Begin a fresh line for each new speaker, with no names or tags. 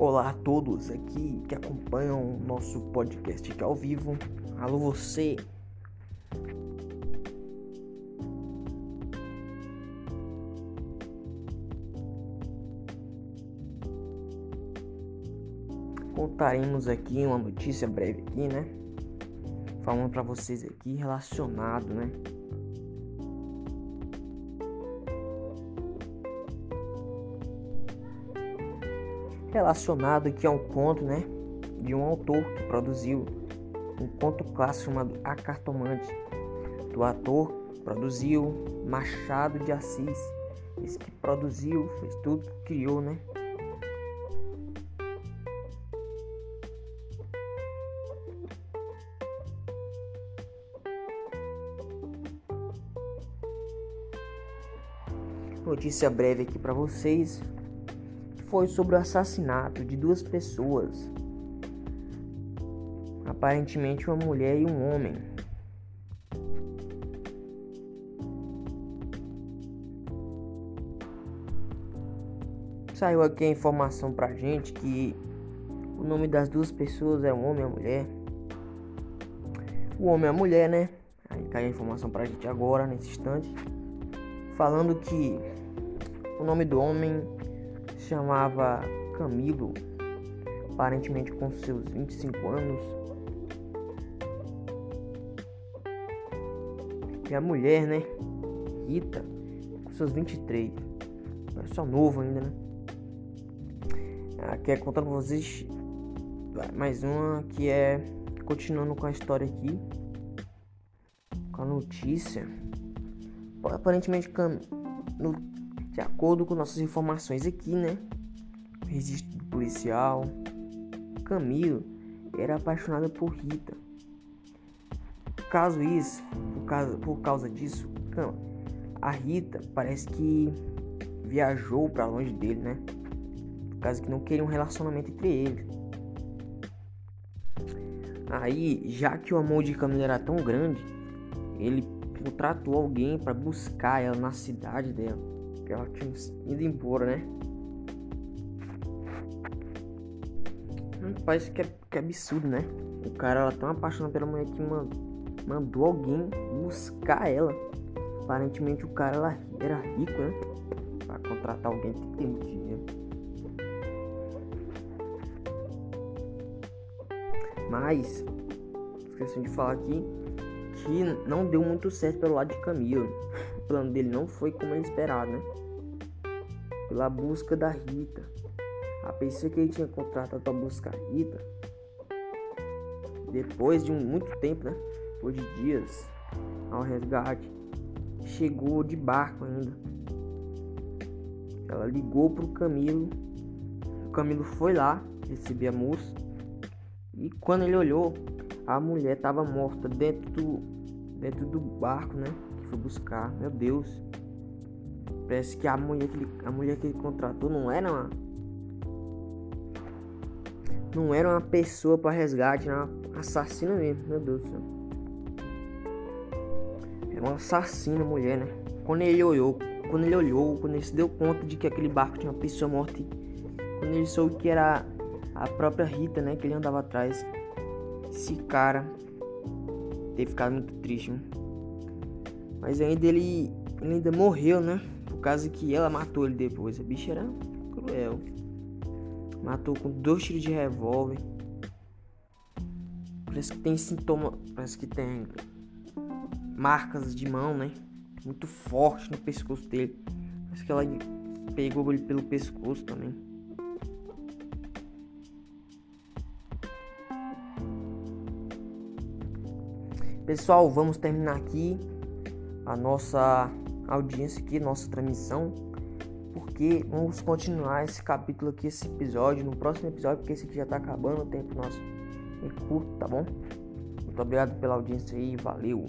Olá a todos aqui que acompanham o nosso podcast aqui ao vivo. Alô você. Contaremos aqui uma notícia breve aqui, né? Falando para vocês aqui relacionado, né? Relacionado aqui a um conto, né, de um autor que produziu um conto clássico chamado A Cartomante. Do ator produziu Machado de Assis. Esse que produziu, fez tudo, criou, né? Notícia breve aqui para vocês foi sobre o assassinato de duas pessoas, aparentemente uma mulher e um homem. Saiu aqui a informação pra gente que o nome das duas pessoas é um homem e uma mulher. O homem e a mulher, né? Aí caiu a informação pra gente agora, nesse instante. Falando que o nome do homem chamava Camilo, aparentemente com seus 25 anos. E a mulher, né? Rita, com seus 23. É só novo ainda, né? Aqui é contando pra vocês mais uma que é continuando com a história aqui. Com a notícia. Aparentemente, no de acordo com nossas informações aqui, né? Registro policial. Camilo era apaixonado por Rita. Caso isso, por causa, por causa disso, a Rita parece que viajou para longe dele, né? Por causa que não queria um relacionamento entre eles. Aí, já que o amor de Camilo era tão grande, ele contratou alguém para buscar ela na cidade dela que ela tinha ido embora, né? Parece que é, que é absurdo, né? O cara ela tão apaixonado pela mulher que mandou alguém buscar ela. Aparentemente o cara ela era rico, né? Pra contratar alguém tem que ter muito dinheiro. Mas, esqueci de falar aqui que não deu muito certo pelo lado de Camilo. O plano dele não foi como ele esperava, né? pela busca da Rita. A pessoa que ele tinha contratado para buscar a Rita, depois de um, muito tempo, né? Depois de dias ao resgate, chegou de barco ainda. Ela ligou pro Camilo. O Camilo foi lá receber a moça. E quando ele olhou, a mulher estava morta dentro do, dentro do barco, né? Que foi buscar. Meu Deus. Parece que a mulher que ele, a mulher que ele contratou não era uma não era uma pessoa para resgate, era uma assassina mesmo, meu Deus do céu. Era uma assassina mulher, né? Quando ele olhou, quando ele olhou, quando ele se deu conta de que aquele barco tinha uma pessoa morta, quando ele soube que era a própria Rita, né, que ele andava atrás, esse cara teve ficado muito triste? Mas ainda ele, ele ainda morreu, né? Por causa que ela matou ele depois. A bicha era cruel. Matou com dois tiros de revólver. Parece que tem sintoma. Parece que tem marcas de mão, né? Muito forte no pescoço dele. Parece que ela pegou ele pelo pescoço também. Pessoal, vamos terminar aqui a nossa audiência aqui, nossa transmissão, porque vamos continuar esse capítulo aqui, esse episódio, no próximo episódio, porque esse aqui já tá acabando, o tempo nosso é curto, tá bom? Muito obrigado pela audiência aí, valeu!